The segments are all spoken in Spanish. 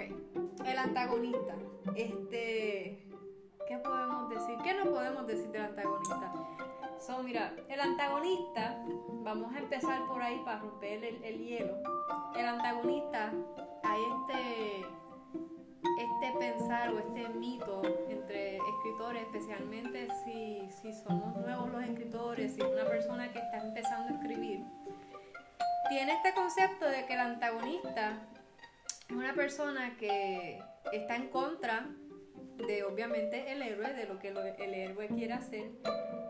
Ok, el antagonista. Este. ¿Qué podemos decir? ¿Qué no podemos decir del antagonista? So, mira, el antagonista, vamos a empezar por ahí para romper el, el hielo. El antagonista, hay este, este pensar o este mito entre escritores, especialmente si, si somos nuevos los escritores, si es una persona que está empezando a escribir, tiene este concepto de que el antagonista es una persona que está en contra de obviamente el héroe, de lo que el héroe quiere hacer.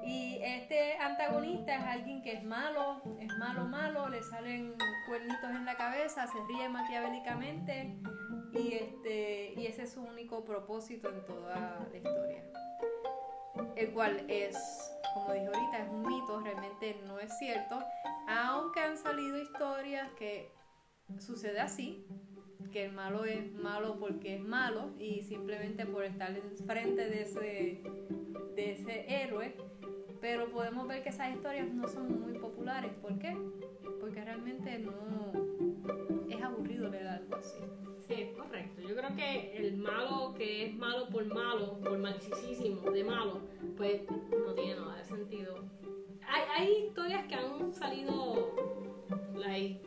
Y este antagonista es alguien que es malo, es malo, malo, le salen cuernitos en la cabeza, se ríe maquiavélicamente y, este, y ese es su único propósito en toda la historia. El cual es, como dije ahorita, es un mito, realmente no es cierto, aunque han salido historias que sucede así, que el malo es malo porque es malo y simplemente por estar enfrente de ese, de ese héroe. Pero podemos ver que esas historias no son muy populares. ¿Por qué? Porque realmente no es aburrido leer algo así. Sí, es correcto. Yo creo que el malo que es malo por malo, por malicísimo, de malo, pues no tiene nada de sentido. Hay, hay historias que han salido, like,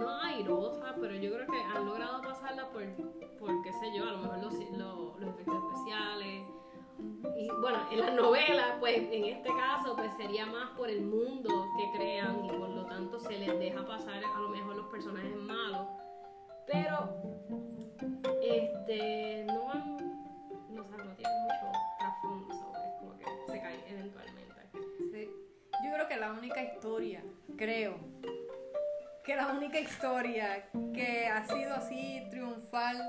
no airosas, pero yo creo que han logrado pasarla por, por qué sé yo, a lo mejor los, los, los efectos especiales. Y bueno, en las novelas, pues en este caso, pues sería más por el mundo que crean y por lo tanto se les deja pasar a lo mejor los personajes malos. Pero, este, no han, no, sé, no tienen mucho trasfondo. Es como que se caen eventualmente. Sí. Yo creo que la única historia, creo, que la única historia que ha sido así triunfal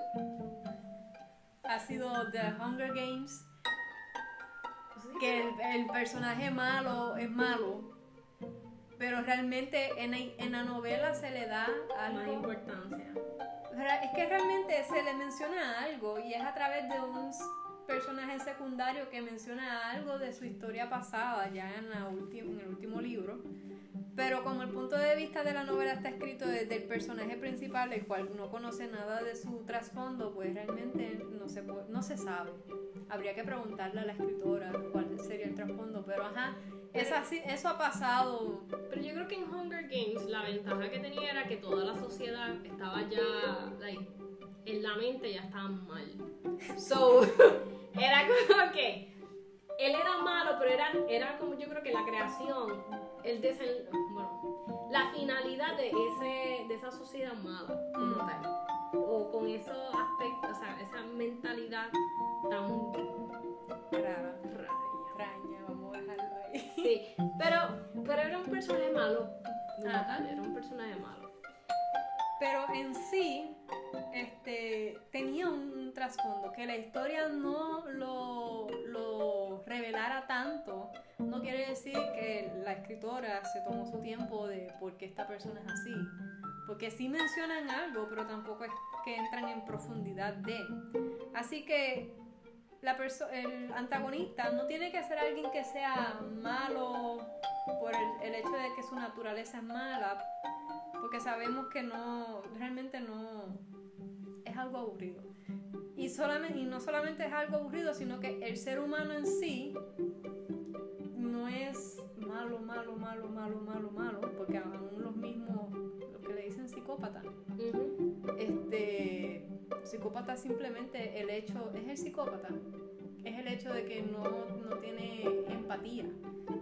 ha sido The Hunger Games, que el, el personaje malo es malo, pero realmente en, la- en la novela se le da Más algo. importancia. Ra- Es que realmente se le menciona algo y es a través de un personaje secundario que menciona algo de su historia pasada ya en, la en el último libro. Pero como el punto de vista de la novela está escrito desde el personaje principal, el cual no conoce nada de su trasfondo, pues realmente no se, no se sabe. Habría que preguntarle a la escritora cuál sería el trasfondo, pero ajá, es así- eso ha pasado. Pero yo creo que en Hunger Games la ventaja que tenía era que toda la sociedad estaba ya, like, en la mente ya estaban mal. So, era como que él era malo, pero era, era como yo creo que la creación, el desen, bueno, la finalidad de, ese, de esa sociedad mala como Mm. tal. O con esos aspectos, o sea, esa mentalidad tan Rara, rara. extraña, vamos a dejarlo ahí. Sí, pero, pero era un personaje malo. como tal, Era un personaje malo. Pero en sí, este, tenía un, trasfondo, que la historia no lo, lo revelara tanto, no quiere decir que la escritora se tomó su tiempo de por qué esta persona es así. Porque sí mencionan algo, pero tampoco es que entran en profundidad de. Así que la el antagonista no tiene que ser alguien que sea malo por el, el hecho de que su naturaleza es mala, porque sabemos que no, realmente no, es algo aburrido. Y, solamente, y no solamente es algo aburrido, sino que el ser humano en sí no es malo, malo, malo, malo, malo, malo, porque aún los mismos, lo que le dicen psicópata, este, psicópata simplemente el hecho, es el psicópata, es el hecho de que no, no tiene empatía.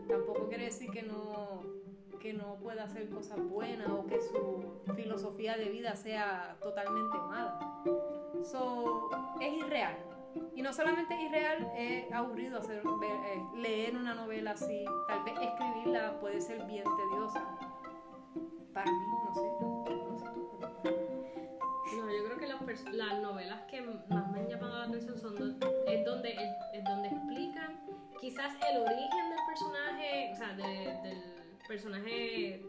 Tampoco quiere decir que no, que no no pueda hacer cosas buenas o que su filosofía de vida sea totalmente mala. So, es irreal. Y no solamente es irreal, es aburrido hacer, eh, leer una novela así. Tal vez escribirla puede ser bien tediosa. Para mí, no sé. No, yo creo que las, novelas que más me han llamado la atención son es donde, es, donde explican quizás el origen del personaje, o sea, del personaje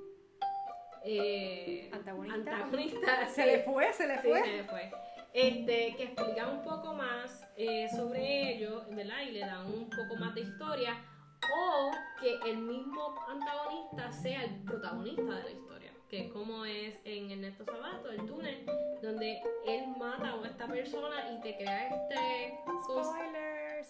eh, antagonista. antagonista. Se le fue, se le fue. se le fue. Este, que explican un poco más eh, sobre ello, ¿verdad? Y le dan un poco más de historia. O que el mismo antagonista sea el protagonista de la historia. Que es como es en Ernesto Sabato, el túnel, donde él mata a esta persona y te crea este.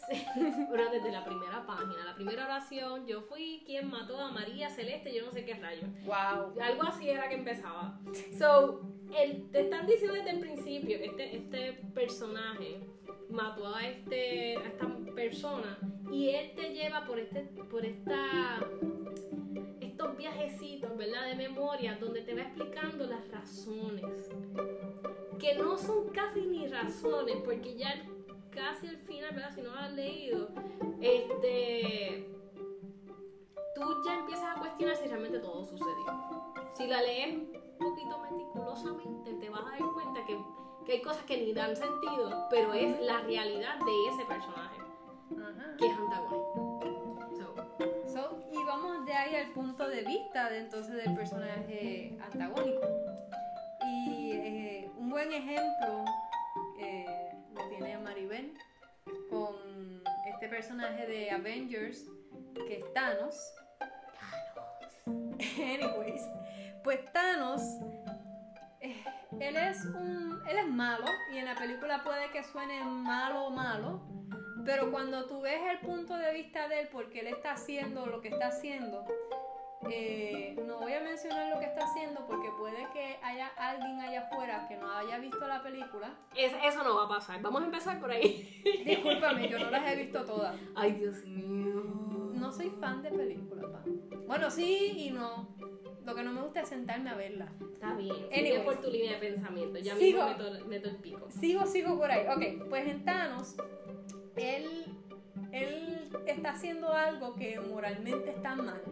Pero desde la primera página, la primera oración, yo fui quien mató a María Celeste, yo no sé qué rayo. Wow. Algo así era que empezaba. So, te están diciendo desde el principio que este, este personaje mató a, este, a esta persona y él te lleva por, este, por esta, estos viajecitos, ¿verdad? De memoria, donde te va explicando las razones. Que no son casi ni razones, porque ya casi al final, ¿verdad? Si no lo has leído, este, tú ya empiezas a cuestionar si realmente todo sucedió. Si la lees poquito meticulosamente te vas a dar cuenta que, que, hay cosas que ni dan sentido, pero es la realidad de ese personaje que es antagónico. So. y vamos de ahí al punto de vista de entonces del personaje antagónico. Y eh, un buen ejemplo eh, lo tiene Maribel con este personaje de Avengers que es Thanos. Thanos. Anyways, pues Thanos, eh, él es un, él es malo y en la película puede que suene malo o malo, pero cuando tú ves el punto de vista de él, porque él está haciendo lo que está haciendo, eh, no voy a mencionar lo que está haciendo porque puede que haya alguien allá afuera que no haya visto la película. eso no va a pasar. Vamos a empezar por ahí. Discúlpame, yo no las he visto todas. Ay, Dios mío. No soy fan de películas, Bueno, sí y no. Lo que no me gusta es sentarme a verla. Está bien. Sigue por tu línea de pensamiento. Ya sigo, mismo meto, el pico. Sigo, sigo por ahí. Ok, pues en Thanos, él, él está haciendo algo que moralmente está mal.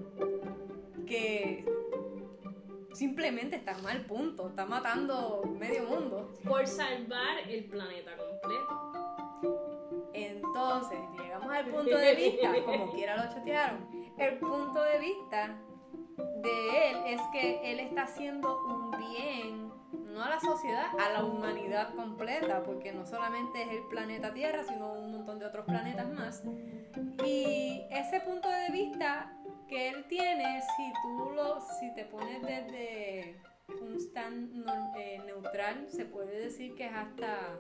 Que simplemente está mal, punto. Está matando medio mundo. Por salvar el planeta completo. Entonces, llegamos al punto de vista, como quiera lo chatearon, el punto de vista de él es que él está haciendo un bien, no a la sociedad, a la humanidad completa, porque no solamente es el planeta Tierra, sino un montón de otros planetas más. Y ese punto de vista que él tiene, si tú lo, si te pones desde un stand eh, neutral, se puede decir que es hasta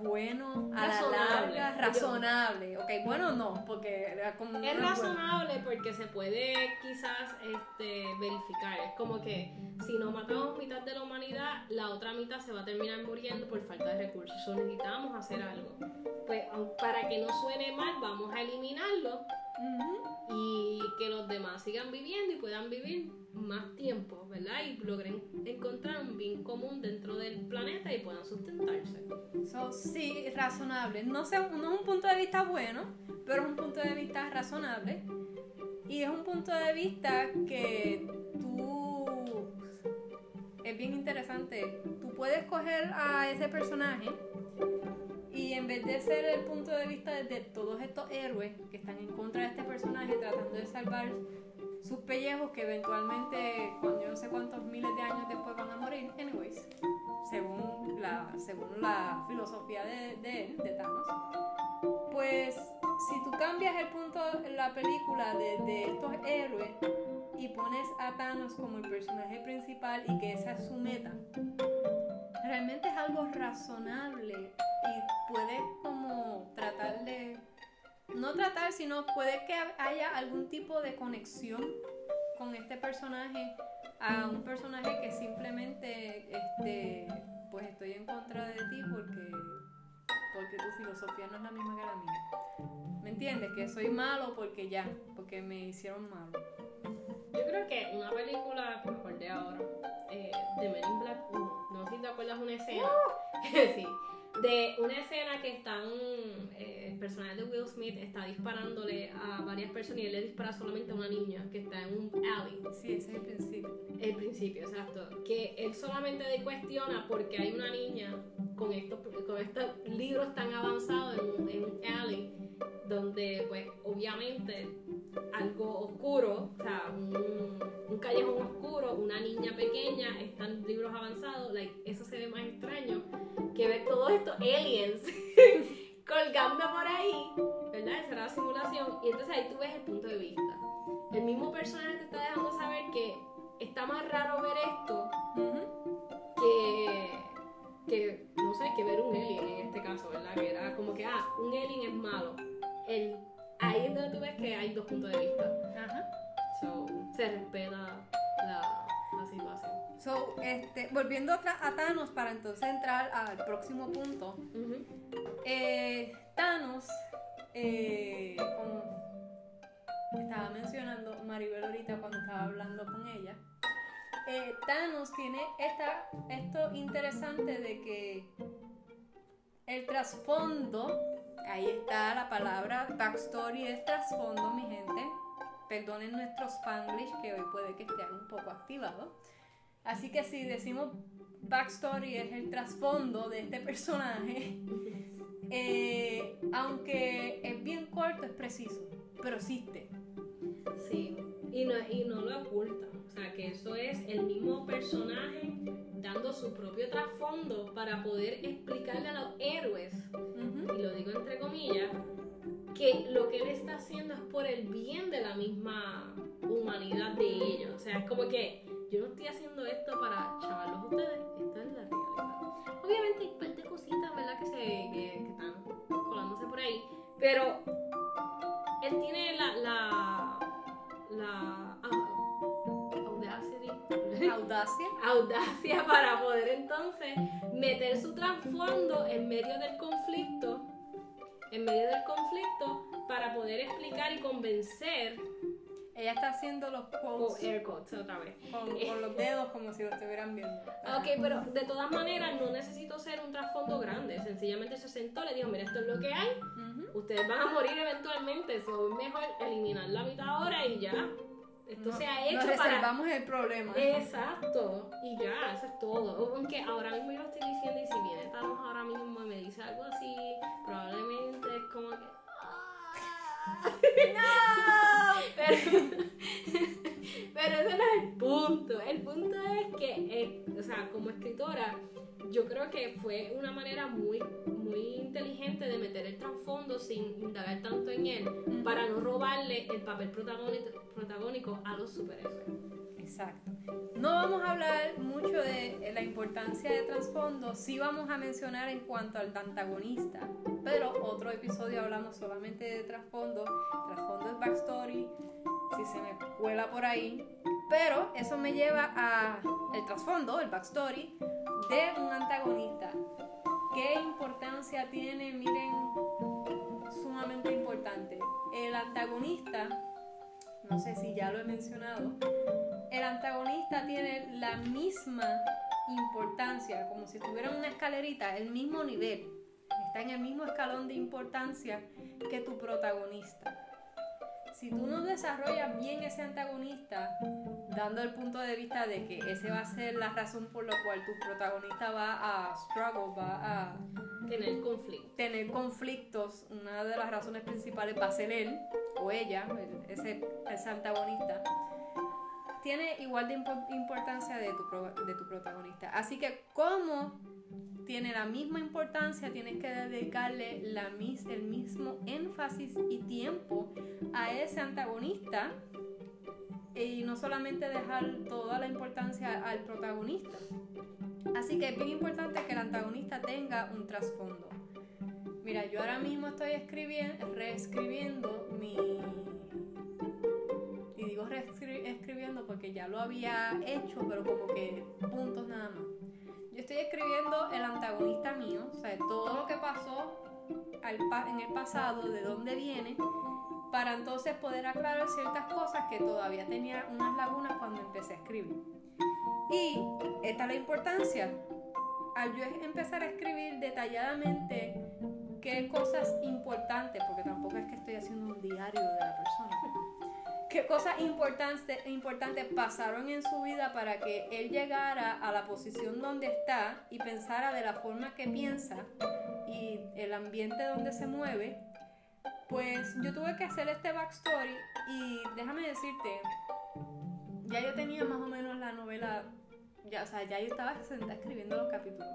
bueno, a la larga, razonable. Ok, bueno no, porque como es razonable porque se puede quizás este, verificar. Es como que si no matamos mitad de la humanidad, la otra mitad se va a terminar muriendo por falta de recursos. necesitamos hacer algo. Pues para que no suene mal, vamos a eliminarlo y que los demás sigan viviendo y puedan vivir más tiempo, ¿verdad? Y logren encontrar un bien común dentro del planeta y puedan sustentarse. So, sí, razonable. No, sé, no es un punto de vista bueno, pero es un punto de vista razonable. Y es un punto de vista que tú... Es bien interesante. Tú puedes coger a ese personaje y en vez de ser el punto de vista de todos estos héroes que están en contra de este personaje tratando de salvar sus pellejos que eventualmente, cuando yo no sé cuántos miles de años después van a morir, anyways, según la, según la filosofía de, de él, de Thanos, pues si tú cambias el punto, la película de, de estos héroes y pones a Thanos como el personaje principal y que esa es su meta, realmente es algo razonable y puedes como tratar de, no tratar, sino puede que haya algún tipo de conexión con este personaje a un personaje que simplemente, este, pues estoy en contra de ti porque, porque tu filosofía no es la misma que la mía. ¿Me entiendes? Que soy malo porque ya, porque me hicieron malo. Yo creo que una película que me acordé ahora, eh, de Men in te acuerdas una escena. Uh. sí. De una escena que están. Eh, el personaje de Will Smith está disparándole a varias personas y él le dispara solamente a una niña que está en un alley. Sí, ese es el principio. El principio, exacto. Que él solamente de cuestiona porque hay una niña con estos, con estos libros tan avanzados en un, en un alley donde pues obviamente algo oscuro, o sea, un, un, callejón oscuro, una niña pequeña, están libros avanzados, like, eso se ve más extraño que ver todos aliens colgando por ahí, ¿verdad? Esa era la simulación, y entonces ahí tú ves el punto de vista. El mismo personaje te está dejando saber que está más raro ver esto que, que, no sé, que ver un alien en este caso, ¿verdad? Que era como que, ah, un alien es malo. El, ahí es donde tú ves que hay dos puntos de vista. Ajá. So, se respeta la, la situación. So, este, volviendo a, a Thanos para entonces entrar al próximo punto. Eh, Thanos, eh, como estaba mencionando Maribel ahorita cuando estaba hablando con ella, eh, Thanos tiene esta, esto interesante de que el trasfondo, ahí está la palabra backstory, es trasfondo, mi gente. Perdonen nuestro spanglish que hoy puede que esté un poco activado. Así que si decimos backstory es el trasfondo de este personaje, eh, aunque es bien corto, es preciso, pero existe. Sí, y no, y no lo oculta. O sea, que eso es el mismo personaje dando su propio trasfondo para poder explicarle a los héroes, y lo digo entre comillas, que lo que él está haciendo es por el bien de la misma humanidad de ellos. O sea, es como que yo no estoy haciendo esto para chavarlos ustedes, esto es la realidad. Obviamente hay un par de cositas, ¿verdad? Que, se, que, que están colándose por ahí, pero él tiene la, la, la Audacia. audacia para poder entonces meter su trasfondo en medio del conflicto, poder explicar y convencer, Ella está haciendo los o quotes air quotes otra vez. con, con los dedos como si lo estuvieran viendo. Ok, pero de todas maneras no necesito ser un trasfondo grande, sencillamente se sentó, le dijo, mira, esto es lo que hay, Ujú. ustedes van a morir eventualmente, so es mejor eliminar la mitad ahora y ya. Esto No- se ha Nos hecho para... Eh, reservamos el problema. Exacto, y ya, eso es todo. Aunque ahora mismo yo lo estoy diciendo y si viene Thanos ahora mismo y me dice algo así, ¡No! Pero, pero ese no es el punto. El punto es que, eh, o sea, como escritora, yo creo que fue una manera muy, muy inteligente de meter el trasfondo sin indagar tanto en él para no robarle el papel protagónico, protagónico a los superhéroes. Exacto. No vamos a hablar mucho de la importancia de trasfondo, sí vamos a mencionar en cuanto al antagonista, pero otro episodio hablamos solamente de trasfondo, trasfondo es backstory, si se me cuela por ahí, pero eso me lleva a el trasfondo, el backstory de un antagonista. ¿Qué importancia tiene? Miren, sumamente importante. El antagonista, no sé si ya lo he mencionado, el antagonista tiene la misma importancia, como si tuviera una escalerita, el mismo nivel, está en el mismo escalón de importancia que tu protagonista. Si tú no desarrollas bien ese antagonista, dando el punto de vista de que ese va a ser la razón por la cual tu protagonista va a struggle, va a Tener conflicto. tener conflictos, una de las razones principales va a ser él o ella, el- ese, ese antagonista, tiene igual de impo- importancia de tu, de tu protagonista. Así que como tiene la misma importancia, tienes que dedicarle la, el mismo énfasis y tiempo a ese antagonista y no solamente dejar toda la importancia al protagonista. Así que es bien importante que el antagonista tenga un trasfondo. Mira, yo ahora mismo estoy escribiendo, reescribiendo mi... Y digo reescribiendo porque ya lo había hecho, pero como que puntos nada más. Estoy escribiendo el antagonista mío, o sea, todo lo que pasó en el pasado, de dónde viene, para entonces poder aclarar ciertas cosas que todavía tenía unas lagunas cuando empecé a escribir. Y esta es la importancia. al yo empezar a escribir detalladamente qué cosas importantes, porque tampoco es que estoy haciendo un diario de la persona, qué cosas importantes, importantes pasaron en su vida para que él llegara a la posición donde está y pensara de la forma que piensa y el ambiente donde se mueve, pues yo tuve que hacer este backstory y déjame decirte, ya yo tenía más o menos la novela, ya, o sea, ya yo estaba sentada escribiendo los capítulos.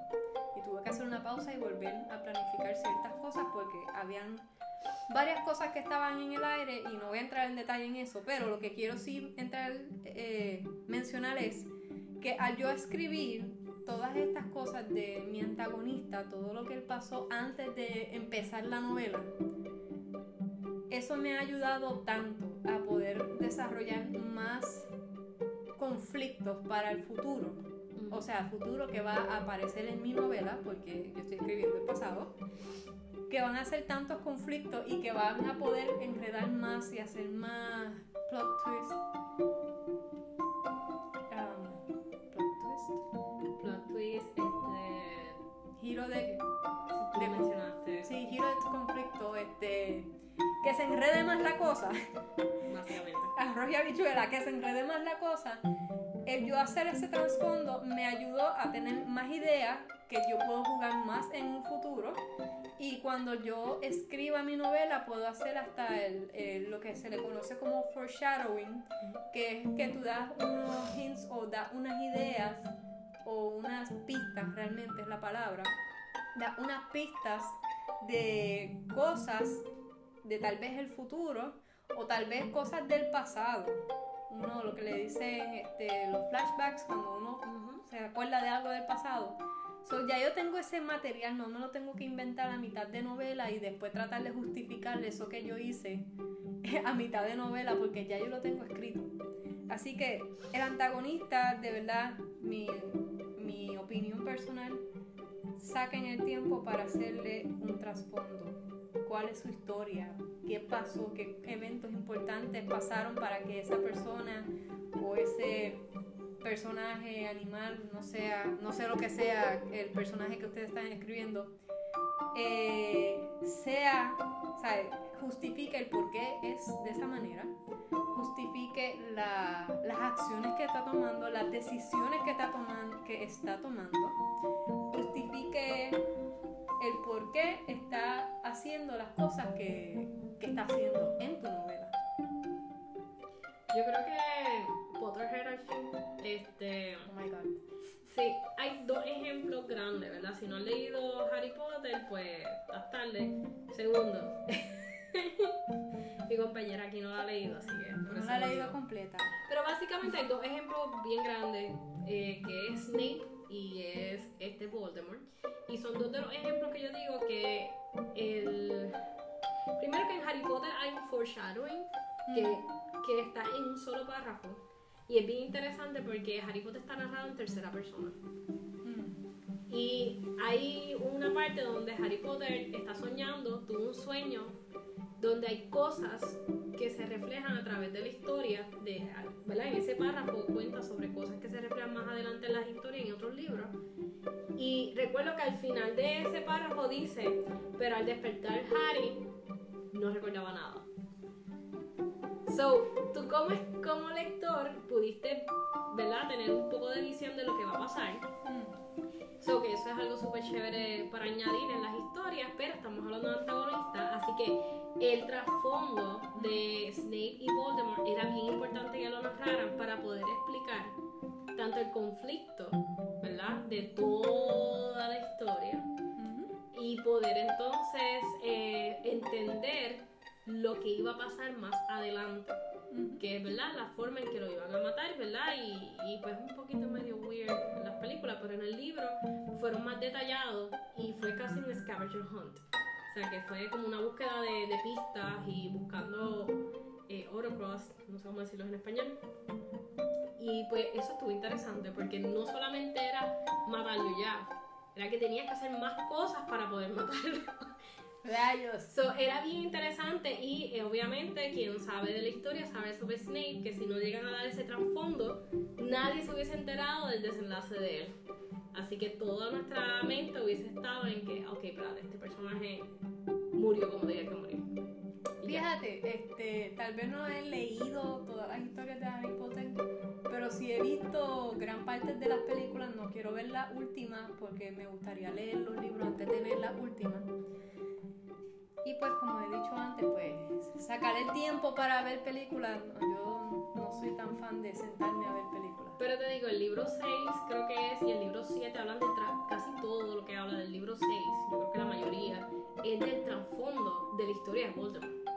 Y tuve que hacer una pausa y volver a planificar ciertas cosas porque habían varias cosas que estaban en el aire y no voy a entrar en detalle en eso, pero lo que quiero sí entrar, eh, mencionar es que al yo escribir todas estas cosas de mi antagonista, todo lo que él pasó antes de empezar la novela, eso me ha ayudado tanto a poder desarrollar más conflictos para el futuro. O sea, futuro que va a aparecer en mi novela, porque yo estoy escribiendo el pasado, que van a ser tantos conflictos y que van a poder enredar más y hacer más plot twist. Um, plot twist. Plot twist, este. Giro de. Si de mencionaste. Sí, giro de conflicto, este. Que se enrede más la cosa. Básicamente. Arroz y habichuela, que se enrede más la cosa. El yo hacer ese trasfondo me ayudó a tener más ideas que yo puedo jugar más en un futuro y cuando yo escriba mi novela puedo hacer hasta el, lo que se le conoce como foreshadowing, que es que tú das unos hints o das unas ideas o unas pistas, realmente es la palabra, das unas pistas de cosas de tal vez el futuro o tal vez cosas del pasado. Uno, lo que le dicen este, los flashbacks, cuando uno se acuerda de algo del pasado ya yo tengo ese material, no me lo tengo que inventar a mitad de novela y después tratar de justificar eso que yo hice a mitad de novela porque ya yo lo tengo escrito. Así que el antagonista, de verdad, mi, mi opinión personal, saquen el tiempo para hacerle un trasfondo. ¿Cuál es su historia? ¿Qué pasó? ¿Qué eventos importantes pasaron para que esa persona o ese personaje, animal, no sea, no sé lo que sea el personaje que ustedes están escribiendo, eh, sea, justifique el por qué es de esa manera, justifique las acciones que está tomando, las decisiones que está tomando, que está tomando, justifique el por qué está haciendo las cosas que, que está haciendo en tu novela. Yo creo que Potterhead al fin, este. Oh my god. Sí, hay dos ejemplos grandes, ¿verdad? Si no han leído Harry Potter, pues estás tarde. Segundo, mi compañera aquí no la ha leído, así que. no la ha leído completa. Pero básicamente hay dos ejemplos bien grandes, eh, que es Snape y es este Voldemort. Y son dos de los ejemplos que yo digo que el. Primero que en Harry Potter hay un foreshadowing, que que está en un solo párrafo. Y es bien interesante porque Harry Potter está narrado en tercera persona. Mm. Y hay una parte donde Harry Potter está soñando, tuvo un sueño, donde hay cosas que se reflejan a través de la historia. De, ¿verdad? En ese párrafo cuenta sobre cosas que se reflejan más adelante en las historias y en otros libros. Y recuerdo que al final de ese párrafo dice, pero al despertar Harry no recordaba nada. So, tú como, como lector pudiste, ¿verdad? Tener un poco de visión de lo que va a pasar. Mm. So, que eso es algo súper chévere para añadir en las historias, pero estamos hablando de antagonistas, así que el trasfondo de Snape y Voldemort era bien importante que lo narraran para poder explicar tanto el conflicto, ¿verdad? De toda la historia y poder entonces eh, entender lo que iba a pasar más adelante. Que es verdad la forma en que lo iban a matar, ¿verdad? Y, y pues un poquito medio weird en las películas, pero en el libro fueron más detallados y fue casi un scavenger hunt. O sea, que fue como una búsqueda de, de pistas y buscando eh, Orocross, no sé cómo decirlo en español. Y pues eso estuvo interesante porque no solamente era matarlo ya, era que tenías que hacer más cosas para poder matarlo. Rayos. So, era bien interesante y eh, obviamente quien sabe de la historia sabe sobre Snape que si no llegan a dar ese trasfondo, nadie se hubiese enterado del desenlace de él. Así que toda nuestra mente hubiese estado en que, ok, pero este personaje murió como tenía que morir. Fíjate, este, tal vez no he leído todas las historias de Harry Potter, pero sí he visto gran parte de las películas. No quiero ver la última porque me gustaría leer los libros antes de ver la última. Y pues como he dicho antes, pues sacar el tiempo para ver películas, yo no soy tan fan de sentarme a ver películas. Pero te digo, el libro 6 creo que es y el libro 7 hablan de casi todo lo que habla del libro 6, yo creo que la mayoría, es del trasfondo de la historia de Voldemort.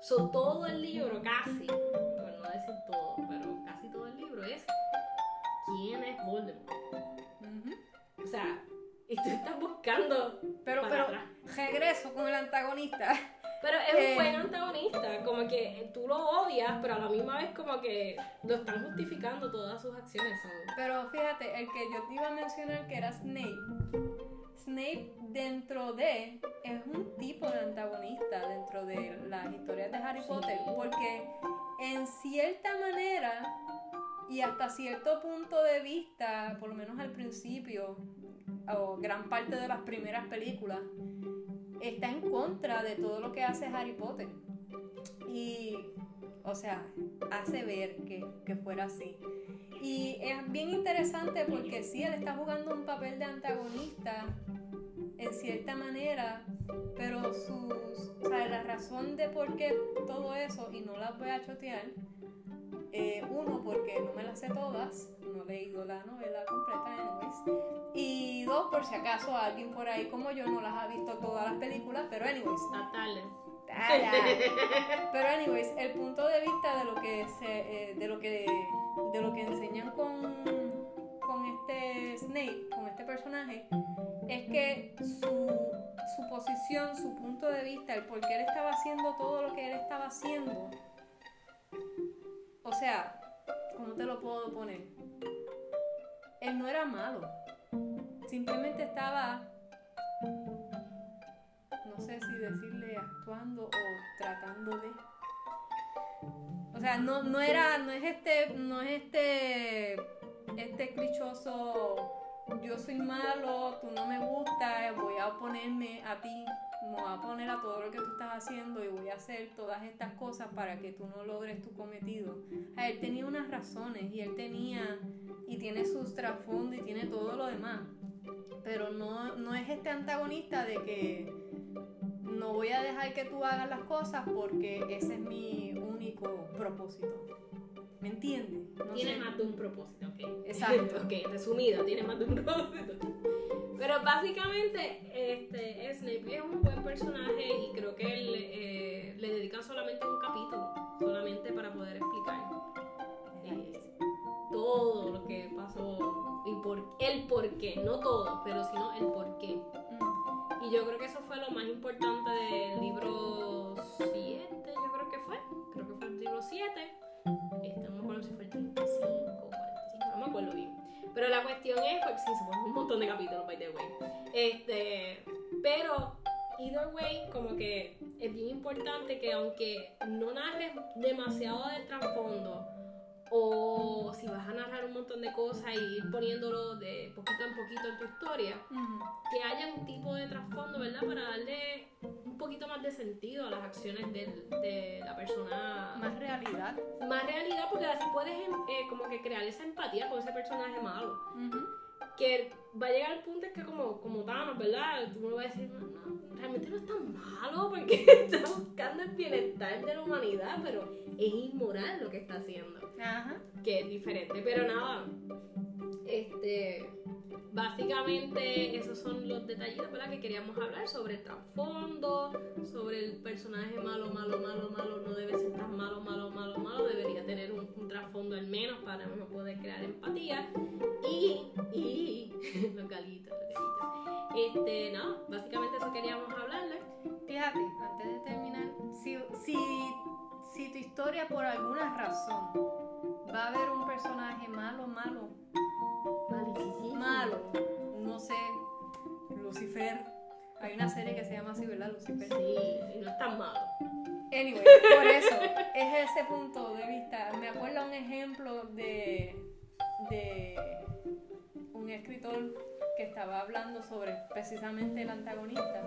So, todo el libro, casi, por no decir todo, pero casi todo el libro es quién es Voldemort. O sea, y tú estás buscando. Pero, pero, regreso con el antagonista. Pero es un eh, buen antagonista, como que tú lo odias, pero a la misma vez como que lo están justificando todas sus acciones. Pero fíjate, el que yo te iba a mencionar que era Snape, Snape dentro de es un tipo de antagonista dentro de las historias de Harry Potter, porque en cierta manera y hasta cierto punto de vista, por lo menos al principio, o gran parte de las primeras películas, está en contra de todo lo que hace Harry Potter. Y, o sea, hace ver que, que fuera así. Y es bien interesante porque sí, él está jugando un papel de antagonista en cierta manera, pero sus, o sea, la razón de por qué todo eso, y no las voy a chotear, eh, uno, porque no me las sé todas, no he leído la novela completa, anyways. Y dos, por si acaso alguien por ahí como yo no las ha visto todas las películas, pero anyways. Natales. Pero anyways, el punto de vista de lo que se, eh, de lo que de lo que enseñan con con este Snape, con este personaje, es que su, su posición, su punto de vista, el por qué él estaba haciendo todo lo que él estaba haciendo, o sea, ¿cómo te lo puedo poner? Él no era malo. Simplemente estaba, no sé si decirle actuando o tratando de. O sea, no, no era, no es este, no es este, este clichoso, yo soy malo, tú no me gustas, voy a oponerme a ti me voy a poner a todo lo que tú estás haciendo y voy a hacer todas estas cosas para que tú no logres tu cometido. A él tenía unas razones y él tenía y tiene sus trasfondos y tiene todo lo demás. Pero no, no es este antagonista de que no voy a dejar que tú hagas las cosas porque ese es mi único propósito. ¿Me entiendes? tiene más de un propósito, ok. Exacto. ok, resumido, tiene más de un propósito. Pero básicamente, este, Snape es un buen personaje y creo que él, eh, le dedican solamente un capítulo, solamente para poder explicar eh, todo lo que pasó y por, el por qué, no todo, pero sino el por qué. Mm. Y yo creo que eso fue lo más importante del libro Pero la cuestión es, porque sí, se un montón de capítulos, by the way. Este, pero, either way, como que es bien importante que aunque no narres demasiado del trasfondo, o si vas a narrar un montón de cosas y ir poniéndolo de poquito en poquito en tu historia, que haya un tipo de trasfondo, ¿verdad? Para darle un poquito más de sentido a las acciones de, la persona. Más realidad. Más realidad, porque así puedes em, eh, como que crear esa empatía con ese personaje malo. Que va a llegar al punto es que como, como Thanos, ¿verdad? Tú me vas a decir, no, no, realmente no es tan malo porque está buscando el bienestar de la humanidad, pero es inmoral lo que está haciendo. Ajá. Que es diferente. Pero nada, este, básicamente esos son los detallitos ¿verdad? que queríamos hablar sobre el trasfondo, sobre el personaje malo, malo, malo, malo, no debe ser tan malo, malo, malo, malo, debería tener un, trasfondo al menos para no poder crear empatía. Y, y, los galitos, los galitos. Este, no, básicamente eso queríamos hablarle. Fíjate, antes de terminar, si, si, si tu historia por alguna razón va a haber un personaje malo, malo, malo, no sé, Lucifer. Hay una serie que se llama así, ¿verdad? Lucifer. Sí, y no es tan malo. Anyway, por eso, es ese punto de vista. Me acuerdo un ejemplo de, de un escritor estaba hablando sobre precisamente el antagonista.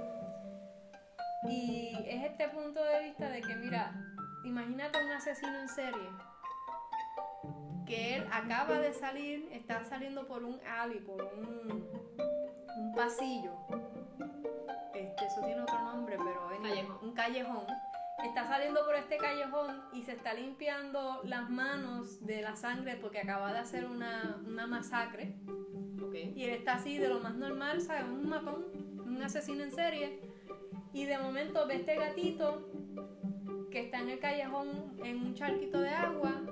Y es este punto de vista de que, mira, imagínate un asesino en serie que él acaba de salir, está saliendo por un alley, por un, un pasillo. Este, eso tiene otro nombre, pero es Callejón. un callejón. Está saliendo por este callejón y se está limpiando las manos de la sangre porque acaba de hacer una, una masacre. Y él está así de lo más normal, ¿sabes? Un matón, un asesino en serie. Y de momento ve este gatito que está en el callejón en un charquito de agua.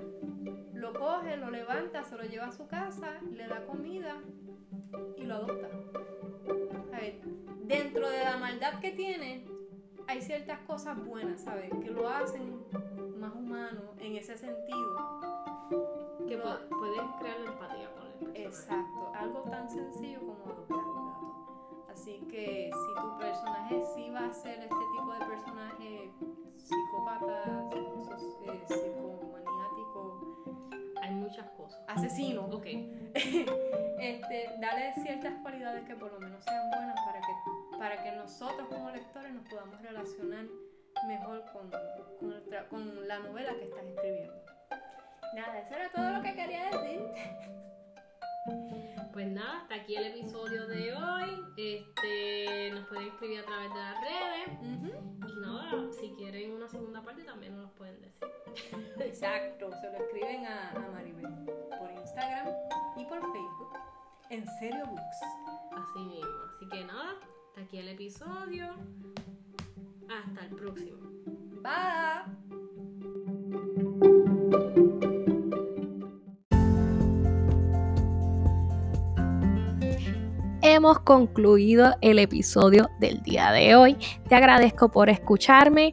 Lo coge, lo levanta, se lo lleva a su casa, le da comida y lo adopta. A ver, dentro de la maldad que tiene, hay ciertas cosas buenas, ¿sabes? Que lo hacen más humano en ese sentido. Que No. pu- puedes crear la empatía con el personaje. Exacto, algo tan sencillo como adoptar un gato. Así que si tu personaje sí va a ser este tipo de personaje psicópata, eh, Hay muchas cosas. asesino, Ok. este, dale ciertas cualidades que por lo menos sean buenas para que, para que nosotros como lectores nos podamos relacionar mejor con, con, el tra- con la novela que estás escribiendo. Nada, eso era todo lo que quería decir. Pues nada, hasta aquí el episodio de hoy. Este, nos pueden escribir a través de las redes. Y nada, si quieren una segunda parte también nos lo pueden decir. Exacto, se lo escriben a, a En serio books. Así mismo. Así que nada, hasta aquí el episodio. Hasta el próximo. Bye. hemos concluido el episodio del día de hoy. Te agradezco por escucharme.